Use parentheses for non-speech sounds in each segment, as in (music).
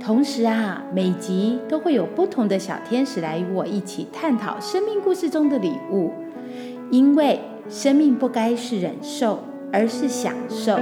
同时啊，每集都会有不同的小天使来与我一起探讨生命故事中的礼物，因为生命不该是忍受，而是享受。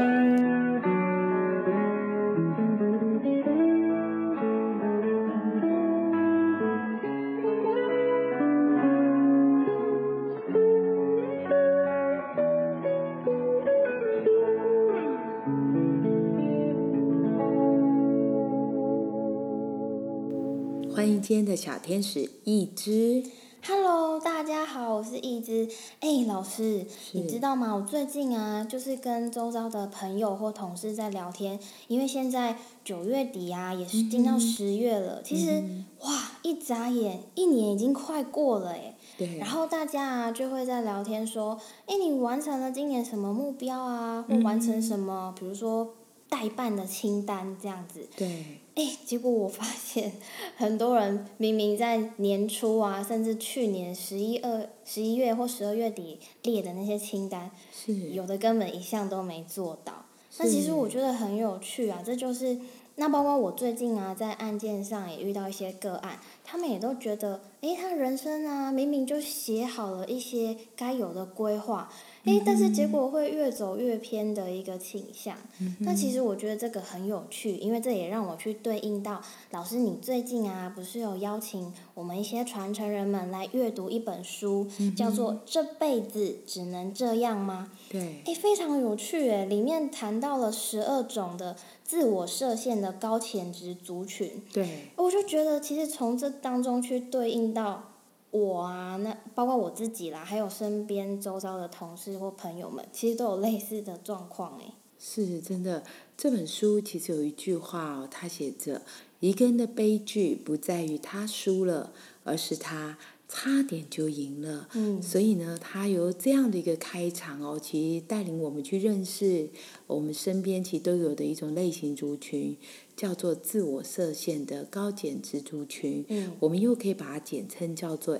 天的小天使一只。Hello，大家好，我是一只。哎，老师，你知道吗？我最近啊，就是跟周遭的朋友或同事在聊天，因为现在九月底啊，也是进到十月了。其实，哇，一眨眼，一年已经快过了哎。对。然后大家啊，就会在聊天说：“哎，你完成了今年什么目标啊？或完成什么？比如说代办的清单这样子。”对。哎，结果我发现很多人明明在年初啊，甚至去年十一二、十一月或十二月底列的那些清单，是有的根本一项都没做到。那其实我觉得很有趣啊，这就是那包括我最近啊，在案件上也遇到一些个案，他们也都觉得，哎，他人生啊，明明就写好了一些该有的规划。诶，但是结果会越走越偏的一个倾向。那其实我觉得这个很有趣，因为这也让我去对应到老师，你最近啊，不是有邀请我们一些传承人们来阅读一本书，叫做《这辈子只能这样吗》？对。诶，非常有趣诶，里面谈到了十二种的自我设限的高潜质族群。对。我就觉得，其实从这当中去对应到。我啊，那包括我自己啦，还有身边周遭的同事或朋友们，其实都有类似的状况诶。是真的，这本书其实有一句话哦，他写着：一个人的悲剧不在于他输了，而是他差点就赢了。嗯。所以呢，他有这样的一个开场哦，其实带领我们去认识我们身边其实都有的一种类型族群。叫做自我设限的高减值族群，嗯，我们又可以把它简称叫做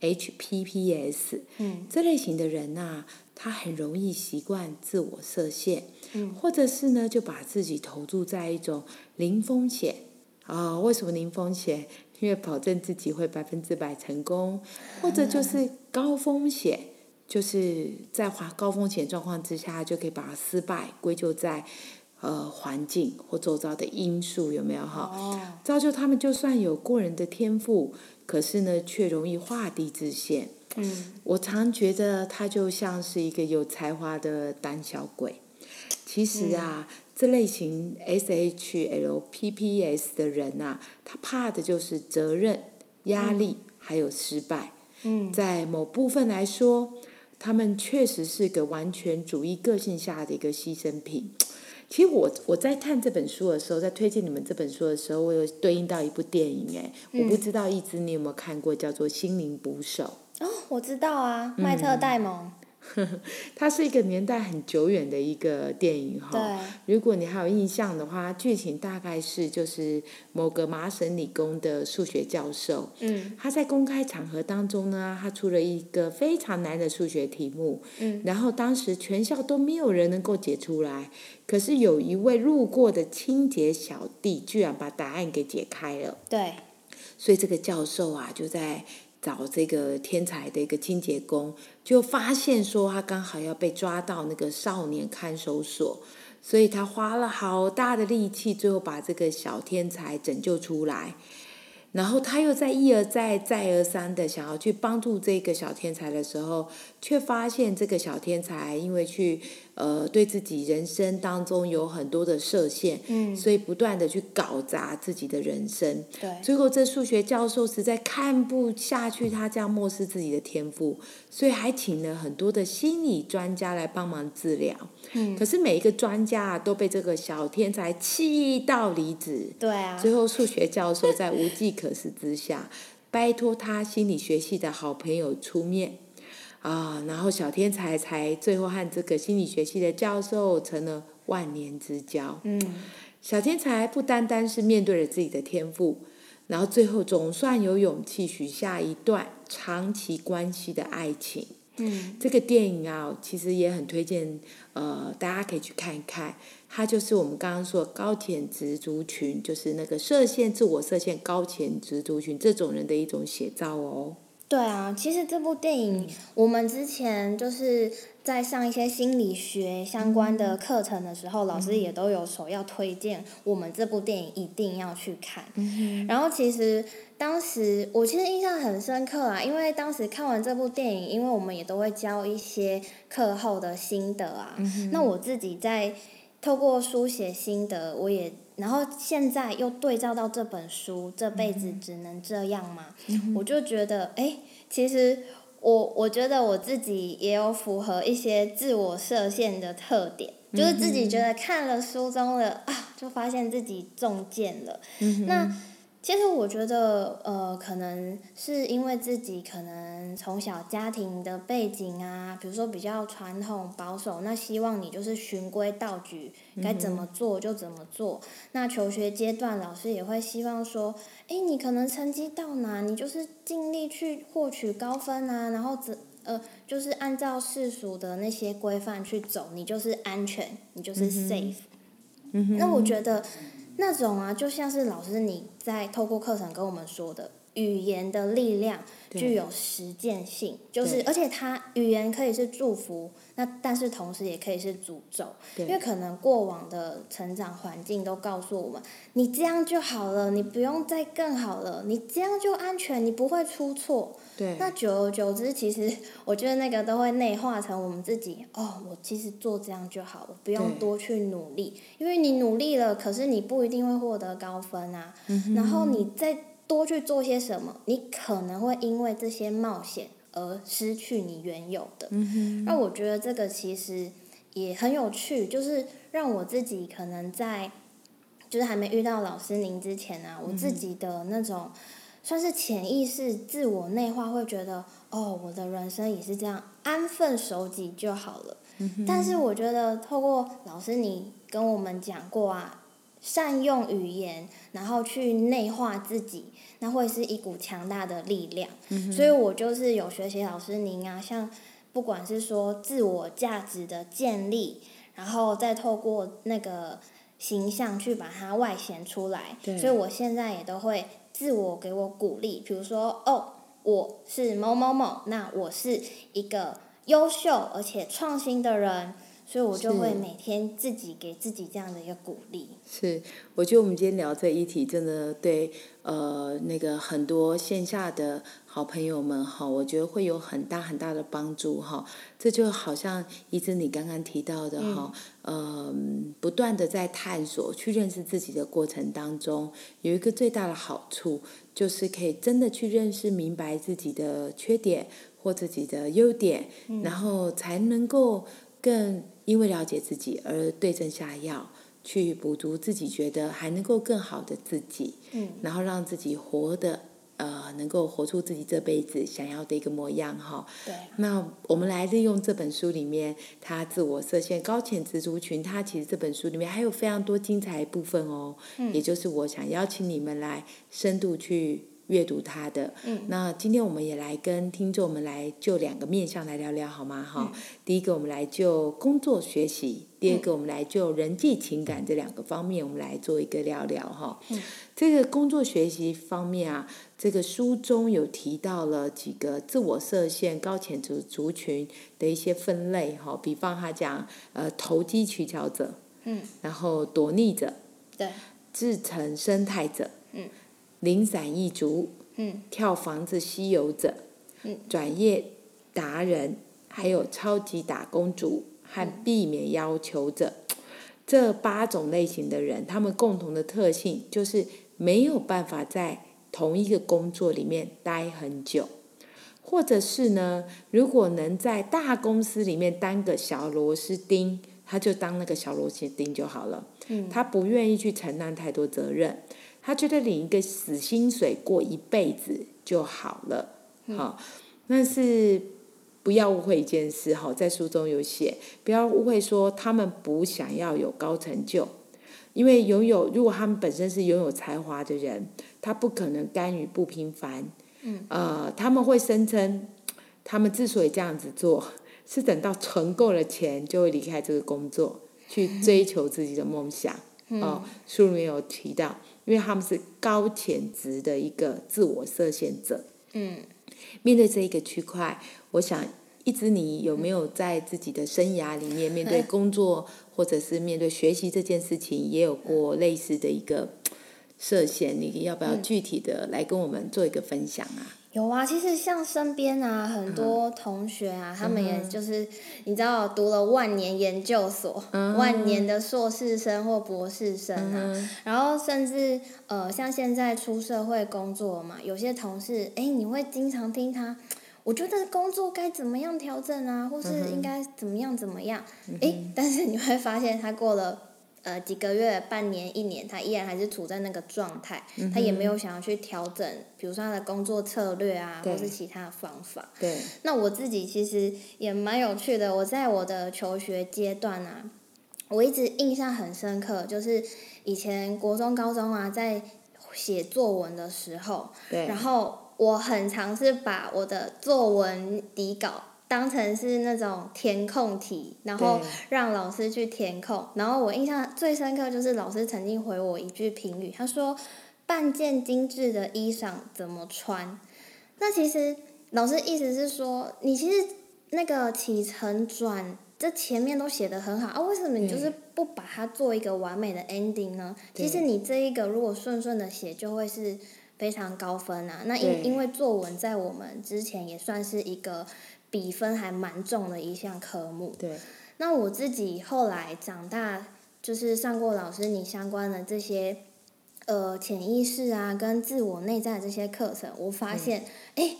SLHPPS。嗯，这类型的人呐、啊，他很容易习惯自我设限，嗯，或者是呢，就把自己投注在一种零风险啊、哦。为什么零风险？因为保证自己会百分之百成功，或者就是高风险，就是在华高风险状况之下，就可以把失败归咎在。呃，环境或周遭的因素有没有哈？哦。造就他们就算有过人的天赋，可是呢，却容易画地自限。嗯。我常觉得他就像是一个有才华的胆小鬼。其实啊，嗯、这类型 SHLPPS 的人啊，他怕的就是责任、压力、嗯、还有失败。嗯。在某部分来说，他们确实是个完全主义个性下的一个牺牲品。其实我我在看这本书的时候，在推荐你们这本书的时候，我有对应到一部电影哎，嗯、我不知道一直你有没有看过，叫做《心灵捕手》。哦，我知道啊，迈特戴蒙。嗯、(laughs) 它是一个年代很久远的一个电影哈。对。如果你还有印象的话，剧情大概是就是某个麻省理工的数学教授，嗯，他在公开场合当中呢，他出了一个非常难的数学题目，嗯，然后当时全校都没有人能够解出来。可是有一位路过的清洁小弟，居然把答案给解开了。对。所以这个教授啊，就在找这个天才的一个清洁工，就发现说他刚好要被抓到那个少年看守所，所以他花了好大的力气，最后把这个小天才拯救出来。然后他又在一而再、再而三的想要去帮助这个小天才的时候，却发现这个小天才因为去呃对自己人生当中有很多的设限，嗯，所以不断的去搞砸自己的人生。对，最后这数学教授实在看不下去他这样漠视自己的天赋，所以还请了很多的心理专家来帮忙治疗。嗯，可是每一个专家啊都被这个小天才气到离职。对啊，最后数学教授在无计可施之下，拜托他心理学系的好朋友出面，啊，然后小天才才最后和这个心理学系的教授成了万年之交。嗯，小天才不单单是面对了自己的天赋，然后最后总算有勇气许下一段长期关系的爱情。嗯，这个电影啊，其实也很推荐，呃，大家可以去看一看。它就是我们刚刚说的高潜值族群，就是那个设限、自我设限、高潜值族群这种人的一种写照哦。对啊，其实这部电影我们之前就是在上一些心理学相关的课程的时候，老师也都有首要推荐我们这部电影一定要去看。然后其实当时我其实印象很深刻啊，因为当时看完这部电影，因为我们也都会教一些课后的心得啊。那我自己在透过书写心得，我也然后现在又对照到这本书，这辈子只能这样吗，我就觉得哎，其实我我觉得我自己也有符合一些自我设限的特点，就是自己觉得看了书中的啊，就发现自己中箭了。那其实我觉得，呃，可能是因为自己可能从小家庭的背景啊，比如说比较传统保守，那希望你就是循规蹈矩，该怎么做就怎么做。那求学阶段，老师也会希望说，哎，你可能成绩到哪，你就是尽力去获取高分啊，然后怎呃，就是按照世俗的那些规范去走，你就是安全，你就是 safe。嗯那我觉得。那种啊，就像是老师你在透过课程跟我们说的，语言的力量具有实践性，就是而且它语言可以是祝福，那但是同时也可以是诅咒，因为可能过往的成长环境都告诉我们，你这样就好了，你不用再更好了，你这样就安全，你不会出错。对。那久而久之，其实 (laughs) 我觉得那个都会内化成我们自己。哦，我其实做这样就好，我不用多去努力，因为你努力了，可是你不一定会获得高分啊。嗯然后你再多去做些什么，你可能会因为这些冒险而失去你原有的。嗯那我觉得这个其实也很有趣，就是让我自己可能在，就是还没遇到老师您之前啊，我自己的那种。算是潜意识自我内化，会觉得哦，我的人生也是这样，安分守己就好了。但是我觉得透过老师你跟我们讲过啊，善用语言，然后去内化自己，那会是一股强大的力量。所以我就是有学习老师您啊，像不管是说自我价值的建立，然后再透过那个形象去把它外显出来。所以我现在也都会。自我给我鼓励，比如说，哦，我是某某某，那我是一个优秀而且创新的人，所以我就会每天自己给自己这样的一个鼓励。是，我觉得我们今天聊这一题，真的对呃那个很多线下的好朋友们哈，我觉得会有很大很大的帮助哈。这就好像一直你刚刚提到的哈，呃，不断的在探索、去认识自己的过程当中，有一个最大的好处，就是可以真的去认识、明白自己的缺点或自己的优点，然后才能够更因为了解自己而对症下药。去补足自己觉得还能够更好的自己，嗯，然后让自己活的呃，能够活出自己这辈子想要的一个模样哈。对。那我们来利用这本书里面，他自我设限高潜质族群，他其实这本书里面还有非常多精彩部分哦。嗯。也就是我想邀请你们来深度去。阅读他的，那今天我们也来跟听众们来就两个面向来聊聊好吗？哈，第一个我们来就工作学习，第二个我们来就人际情感这两个方面，我们来做一个聊聊哈。这个工作学习方面啊，这个书中有提到了几个自我设限高潜族族群的一些分类哈，比方他讲呃投机取巧者，嗯，然后躲匿者，对，自成生态者，嗯。零散一族，嗯，跳房子西游者，嗯，转业达人，还有超级打工族和避免要求者，这八种类型的人，他们共同的特性就是没有办法在同一个工作里面待很久，或者是呢，如果能在大公司里面当个小螺丝钉，他就当那个小螺丝钉就好了，嗯，他不愿意去承担太多责任。他觉得领一个死薪水过一辈子就好了。好，但是不要误会一件事哈，在书中有写，不要误会说他们不想要有高成就，因为拥有如果他们本身是拥有才华的人，他不可能甘于不平凡。嗯，呃，他们会声称，他们之所以这样子做，是等到存够了钱，就会离开这个工作，去追求自己的梦想。哦，书里面有提到，因为他们是高潜质的一个自我设限者。嗯，面对这一个区块，我想，一直你有没有在自己的生涯里面，面对工作或者是面对学习这件事情，也有过类似的一个设限？你要不要具体的来跟我们做一个分享啊？有啊，其实像身边啊，很多同学啊，他们也就是你知道，读了万年研究所、万年的硕士生或博士生啊，然后甚至呃，像现在出社会工作嘛，有些同事，哎，你会经常听他，我觉得工作该怎么样调整啊，或是应该怎么样怎么样，哎，但是你会发现他过了。呃，几个月、半年、一年，他依然还是处在那个状态，他也没有想要去调整，比如说他的工作策略啊，或是其他的方法。对。那我自己其实也蛮有趣的，我在我的求学阶段啊，我一直印象很深刻，就是以前国中、高中啊，在写作文的时候，对。然后我很尝试把我的作文底稿。当成是那种填空题，然后让老师去填空。然后我印象最深刻就是老师曾经回我一句评语，他说：“半件精致的衣裳怎么穿？”那其实老师意思是说，你其实那个起承转这前面都写的很好啊，为什么你就是不把它做一个完美的 ending 呢？其实你这一个如果顺顺的写，就会是非常高分啊。那因因为作文在我们之前也算是一个。比分还蛮重的一项科目。对。那我自己后来长大，就是上过老师你相关的这些，呃，潜意识啊，跟自我内在这些课程，我发现，哎，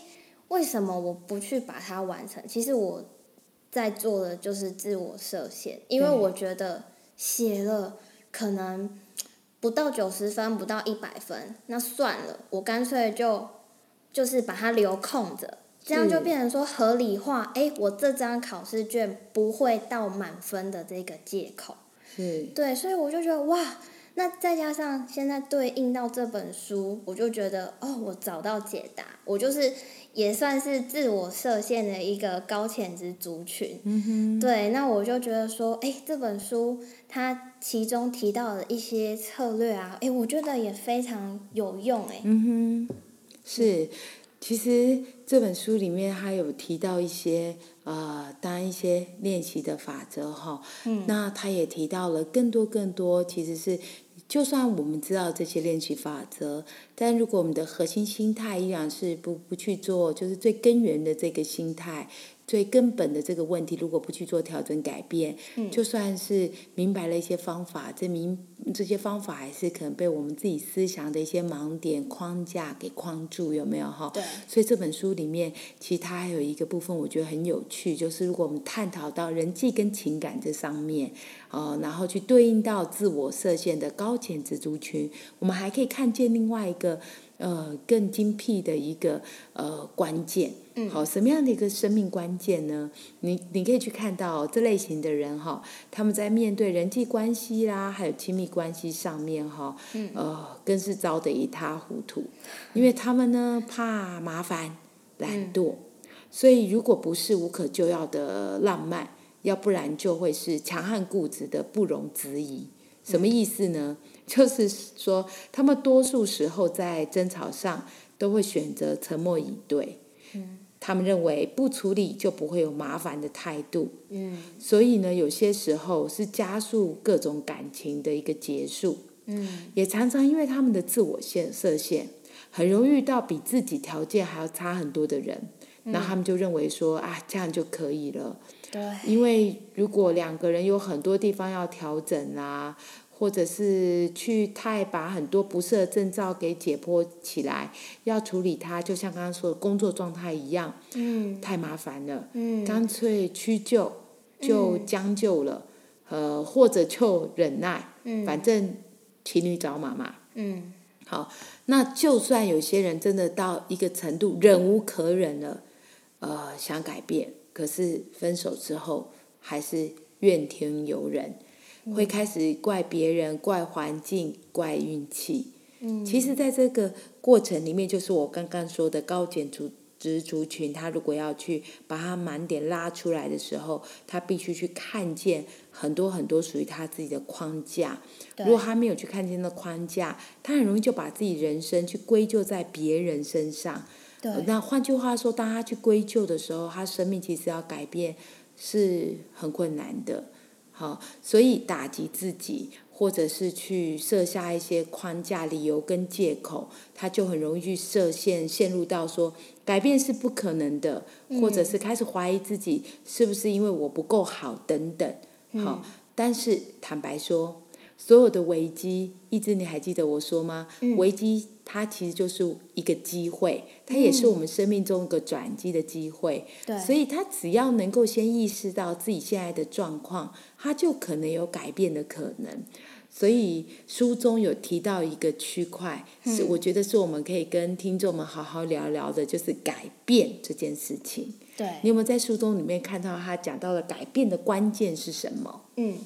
为什么我不去把它完成？其实我在做的就是自我设限，因为我觉得写了可能不到九十分，不到一百分，那算了，我干脆就就是把它留空着。这样就变成说合理化，哎，我这张考试卷不会到满分的这个借口。是。对，所以我就觉得哇，那再加上现在对应到这本书，我就觉得哦，我找到解答，我就是也算是自我设限的一个高潜质族群。嗯哼。对，那我就觉得说，哎，这本书它其中提到的一些策略啊，哎，我觉得也非常有用，哎。嗯哼。是。其实这本书里面他有提到一些呃，当然一些练习的法则哈。嗯。那他也提到了更多更多，其实是就算我们知道这些练习法则，但如果我们的核心心态依然是不不去做，就是最根源的这个心态。最根本的这个问题，如果不去做调整改变，就算是明白了一些方法，这明这些方法还是可能被我们自己思想的一些盲点框架给框住，有没有哈？对。所以这本书里面，其实它还有一个部分，我觉得很有趣，就是如果我们探讨到人际跟情感这上面，呃，然后去对应到自我设限的高潜值族群，我们还可以看见另外一个。呃，更精辟的一个呃关键，好，什么样的一个生命关键呢？你你可以去看到这类型的人哈，他们在面对人际关系啦，还有亲密关系上面哈，呃，更是糟得一塌糊涂，因为他们呢怕麻烦、懒惰，所以如果不是无可救药的浪漫，要不然就会是强悍固执的不容置疑。什么意思呢？就是说，他们多数时候在争吵上都会选择沉默以对。嗯，他们认为不处理就不会有麻烦的态度。嗯，所以呢，有些时候是加速各种感情的一个结束。嗯，也常常因为他们的自我限设限，很容易遇到比自己条件还要差很多的人，那他们就认为说啊，这样就可以了。对，因为如果两个人有很多地方要调整啊。或者是去太把很多不适的症兆给解剖起来，要处理它，就像刚刚说的工作状态一样，嗯。太麻烦了，嗯。干脆屈就，就将就了，呃，或者就忍耐，反正骑驴找马嘛。好，那就算有些人真的到一个程度忍无可忍了，呃，想改变，可是分手之后还是怨天尤人，会开始怪别人、怪环境、怪运气。嗯，其实，在这个过程里面，就是我刚刚说的高检族。植族群，他如果要去把他满点拉出来的时候，他必须去看见很多很多属于他自己的框架。如果他没有去看见那框架，他很容易就把自己人生去归咎在别人身上。对。那换句话说，当他去归咎的时候，他生命其实要改变是很困难的。好，所以打击自己。或者是去设下一些框架、理由跟借口，他就很容易去设限，陷入到说改变是不可能的，或者是开始怀疑自己是不是因为我不够好等等。好，但是坦白说，所有的危机，一直你还记得我说吗？危机它其实就是一个机会，它也是我们生命中一个转机的机会。对，所以他只要能够先意识到自己现在的状况，他就可能有改变的可能。所以书中有提到一个区块，是我觉得是我们可以跟听众们好好聊聊的，就是改变这件事情。对，你有没有在书中里面看到他讲到了改变的关键是什么？嗯，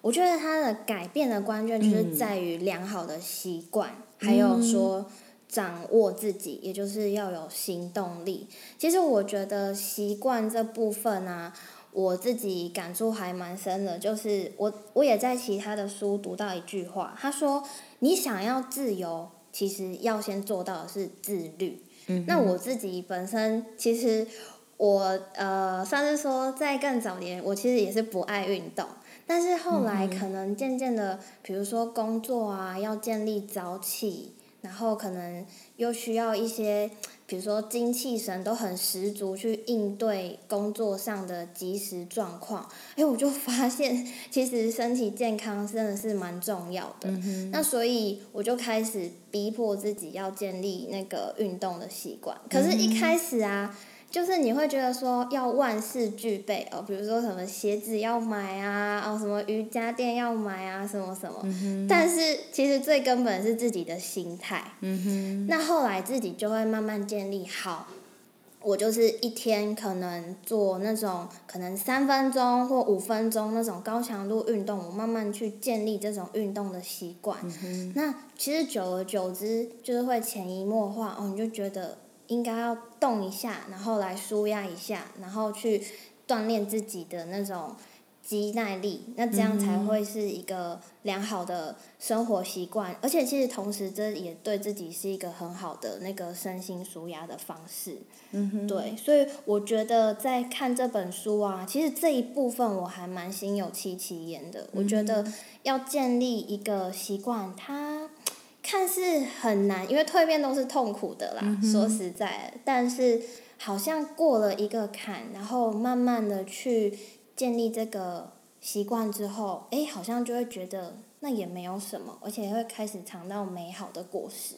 我觉得他的改变的关键就是在于良好的习惯，还有说掌握自己，也就是要有行动力。其实我觉得习惯这部分啊。我自己感触还蛮深的，就是我我也在其他的书读到一句话，他说：“你想要自由，其实要先做到的是自律。”嗯那我自己本身其实我呃算是说在更早年，我其实也是不爱运动，但是后来可能渐渐的，比如说工作啊，要建立早起，然后可能又需要一些。比如说精气神都很十足，去应对工作上的及时状况。哎，我就 (laughs) 发现其实身体健康真的是蛮重要的。那所以我就开始逼迫自己要建立那个运动的习惯。可是，一开始啊。就是你会觉得说要万事俱备哦，比如说什么鞋子要买啊，哦什么瑜伽垫要买啊，什么什么。但是其实最根本是自己的心态。那后来自己就会慢慢建立好，我就是一天可能做那种可能三分钟或五分钟那种高强度运动，我慢慢去建立这种运动的习惯。那其实久而久之，就是会潜移默化哦，你就觉得。应该要动一下，然后来舒压一下，然后去锻炼自己的那种肌耐力，那这样才会是一个良好的生活习惯。而且其实同时，这也对自己是一个很好的那个身心舒压的方式。嗯哼。对，所以我觉得在看这本书啊，其实这一部分我还蛮心有戚戚焉的。我觉得要建立一个习惯，它。看似很难，因为蜕变都是痛苦的啦。说实在，但是好像过了一个坎，然后慢慢的去建立这个习惯之后，哎，好像就会觉得那也没有什么，而且会开始尝到美好的果实。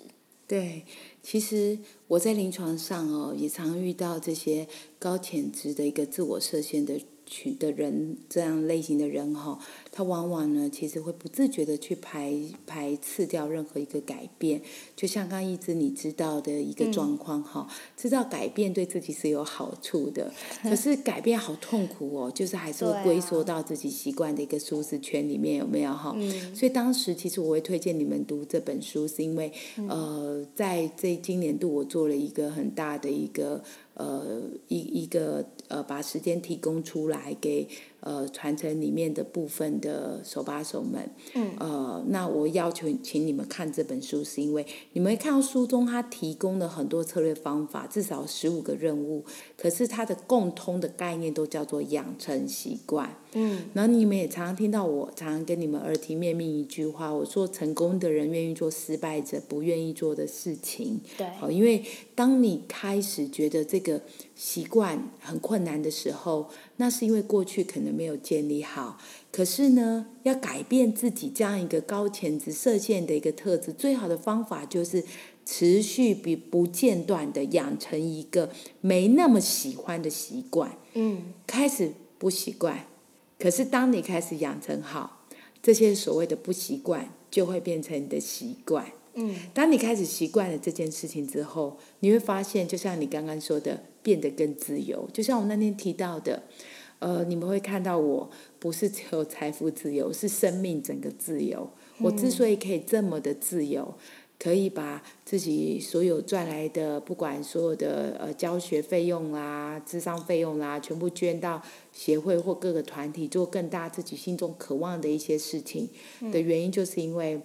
对，其实我在临床上哦，也常遇到这些高潜质的一个自我设限的。群的人这样类型的人哈，他往往呢，其实会不自觉的去排排斥掉任何一个改变。就像刚一直你知道的一个状况哈，知道改变对自己是有好处的，可是 (laughs) 改变好痛苦哦，就是还是会龟缩到自己习惯的一个舒适圈里面，有没有哈？所以当时其实我会推荐你们读这本书，是因为呃，在这今年度我做了一个很大的一个。呃，一一个呃，把时间提供出来给。呃，传承里面的部分的手把手们，嗯，呃，那我要求请你们看这本书，是因为你们看到书中他提供了很多策略方法，至少十五个任务，可是它的共通的概念都叫做养成习惯，嗯，然后你们也常常听到我常常跟你们耳提面命一句话，我说成功的人愿意做失败者不愿意做的事情，对，好，因为当你开始觉得这个。习惯很困难的时候，那是因为过去可能没有建立好。可是呢，要改变自己这样一个高潜质射线的一个特质，最好的方法就是持续比不间断的养成一个没那么喜欢的习惯。嗯，开始不习惯，可是当你开始养成好，这些所谓的不习惯就会变成你的习惯。嗯，当你开始习惯了这件事情之后，你会发现，就像你刚刚说的，变得更自由。就像我那天提到的，呃，你们会看到我不是只有财富自由，是生命整个自由。我之所以可以这么的自由，可以把自己所有赚来的，不管所有的呃教学费用啦、智商费用啦，全部捐到协会或各个团体，做更大自己心中渴望的一些事情的原因，就是因为。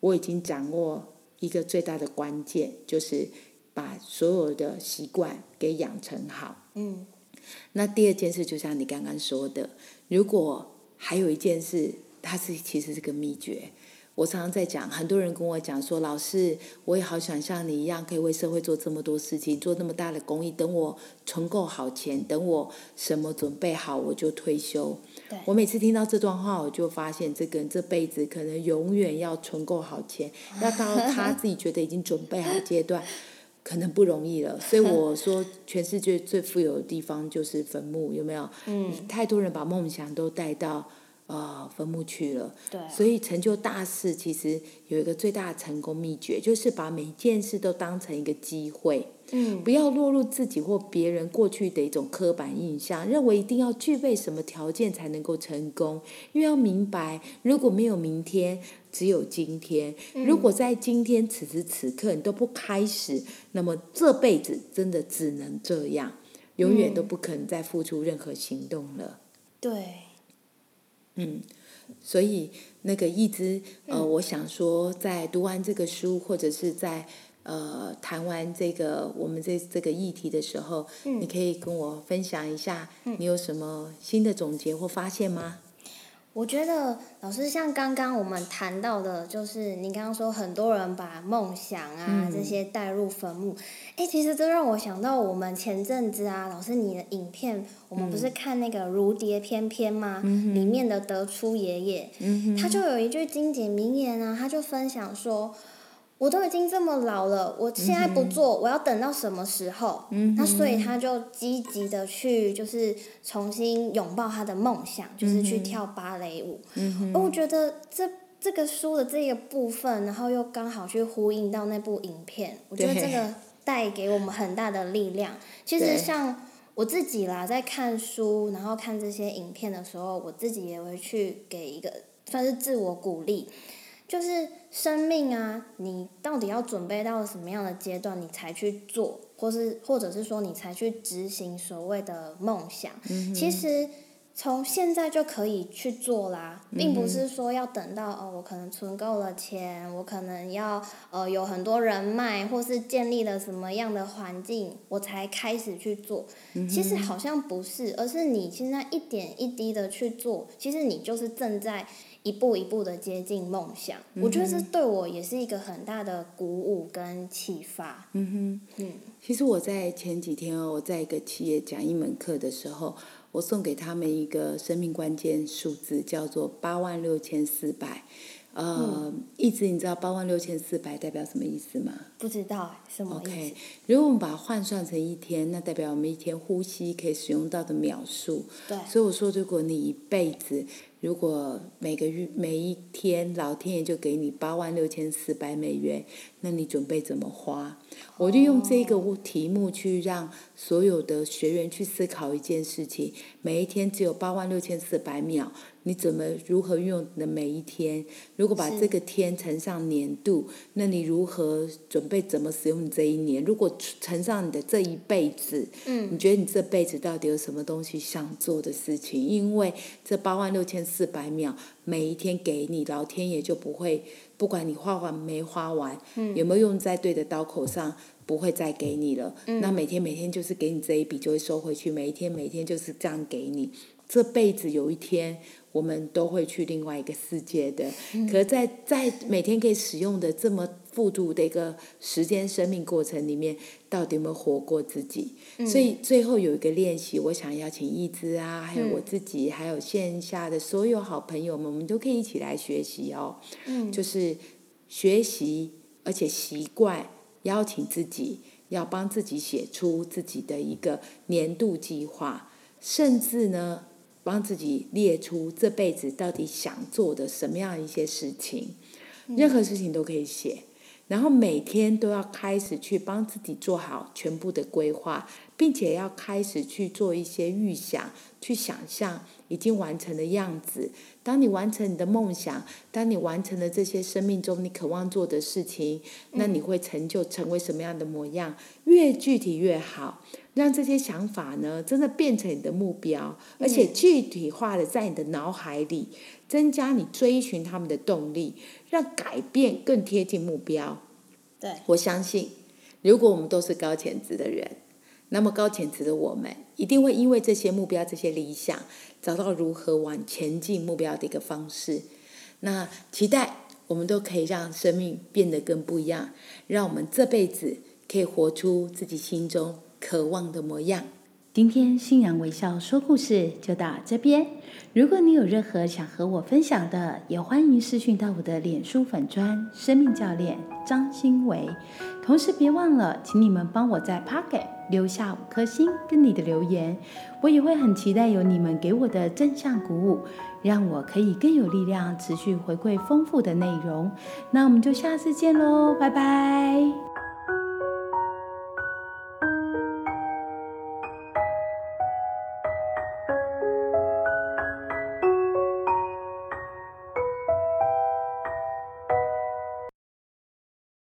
我已经掌握一个最大的关键，就是把所有的习惯给养成好。嗯，那第二件事，就像你刚刚说的，如果还有一件事，它是其实是个秘诀。我常常在讲，很多人跟我讲说：“老师，我也好想像你一样，可以为社会做这么多事情，做那么大的公益。等我存够好钱，等我什么准备好，我就退休。”我每次听到这段话，我就发现这个人这辈子可能永远要存够好钱，(laughs) 要到他自己觉得已经准备好阶段，可能不容易了。所以 (laughs) 我说，全世界最富有的地方就是坟墓，有没有？嗯。太多人把梦想都带到。呃，坟墓去了，对，所以成就大事其实有一个最大的成功秘诀，就是把每件事都当成一个机会，嗯，不要落入自己或别人过去的一种刻板印象，认为一定要具备什么条件才能够成功。因为要明白，如果没有明天，只有今天。如果在今天此时此刻你都不开始，那么这辈子真的只能这样，永远都不可能再付出任何行动了。对。嗯，所以那个一直呃，我想说，在读完这个书，或者是在呃谈完这个我们这这个议题的时候，你可以跟我分享一下，你有什么新的总结或发现吗？我觉得老师像刚刚我们谈到的，就是你刚刚说很多人把梦想啊这些带入坟墓，哎，其实这让我想到我们前阵子啊，老师你的影片，我们不是看那个《如蝶翩翩》吗？里面的德初爷爷，他就有一句经典名言啊，他就分享说。我都已经这么老了，我现在不做，我要等到什么时候？那所以他就积极的去，就是重新拥抱他的梦想，就是去跳芭蕾舞。而我觉得这这个书的这个部分，然后又刚好去呼应到那部影片，我觉得这个带给我们很大的力量。其实像我自己啦，在看书，然后看这些影片的时候，我自己也会去给一个算是自我鼓励。就是生命啊，你到底要准备到什么样的阶段，你才去做，或是或者是说你才去执行所谓的梦想？其实从现在就可以去做啦，并不是说要等到哦，我可能存够了钱，我可能要呃有很多人脉，或是建立了什么样的环境，我才开始去做。其实好像不是，而是你现在一点一滴的去做，其实你就是正在。一步一步的接近梦想，我觉得这对我也是一个很大的鼓舞跟启发。嗯哼，嗯，其实我在前几天哦，我在一个企业讲一门课的时候，我送给他们一个生命关键数字，叫做八万六千四百。呃，一直你知道八万六千四百代表什么意思吗？不知道什么意思。OK，如果我们把它换算成一天，那代表我们一天呼吸可以使用到的秒数。对。所以我说，如果你一辈子。如果每个月每一天，老天爷就给你八万六千四百美元，那你准备怎么花？我就用这个题目去让所有的学员去思考一件事情：每一天只有八万六千四百秒，你怎么如何运用你的每一天？如果把这个天乘上年度，那你如何准备怎么使用你这一年？如果乘上你的这一辈子，嗯，你觉得你这辈子到底有什么东西想做的事情？因为这八万六千。四百秒，每一天给你，老天爷就不会，不管你花完没花完，嗯有没有用在对的刀口上，不会再给你了。那每天每天就是给你这一笔，就会收回去。每一天每天就是这样给你，这辈子有一天。我们都会去另外一个世界的，可是，在在每天可以使用的这么富足的一个时间生命过程里面，到底有没有活过自己？所以最后有一个练习，我想邀请一之啊，还有我自己，还有线下的所有好朋友们，我们都可以一起来学习哦。就是学习，而且习惯邀请自己，要帮自己写出自己的一个年度计划，甚至呢。帮自己列出这辈子到底想做的什么样一些事情，任何事情都可以写。然后每天都要开始去帮自己做好全部的规划，并且要开始去做一些预想，去想象已经完成的样子。当你完成你的梦想，当你完成了这些生命中你渴望做的事情，那你会成就成为什么样的模样？越具体越好，让这些想法呢，真的变成你的目标，而且具体化的在你的脑海里，增加你追寻他们的动力。让改变更贴近目标。对，我相信，如果我们都是高潜质的人，那么高潜质的我们一定会因为这些目标、这些理想，找到如何往前进目标的一个方式。那期待我们都可以让生命变得更不一样，让我们这辈子可以活出自己心中渴望的模样。今天欣然微笑说故事就到这边。如果你有任何想和我分享的，也欢迎私讯到我的脸书粉砖生命教练张新维。同时别忘了，请你们帮我在 Pocket 留下五颗星跟你的留言，我也会很期待有你们给我的正向鼓舞，让我可以更有力量持续回馈丰富的内容。那我们就下次见喽，拜拜。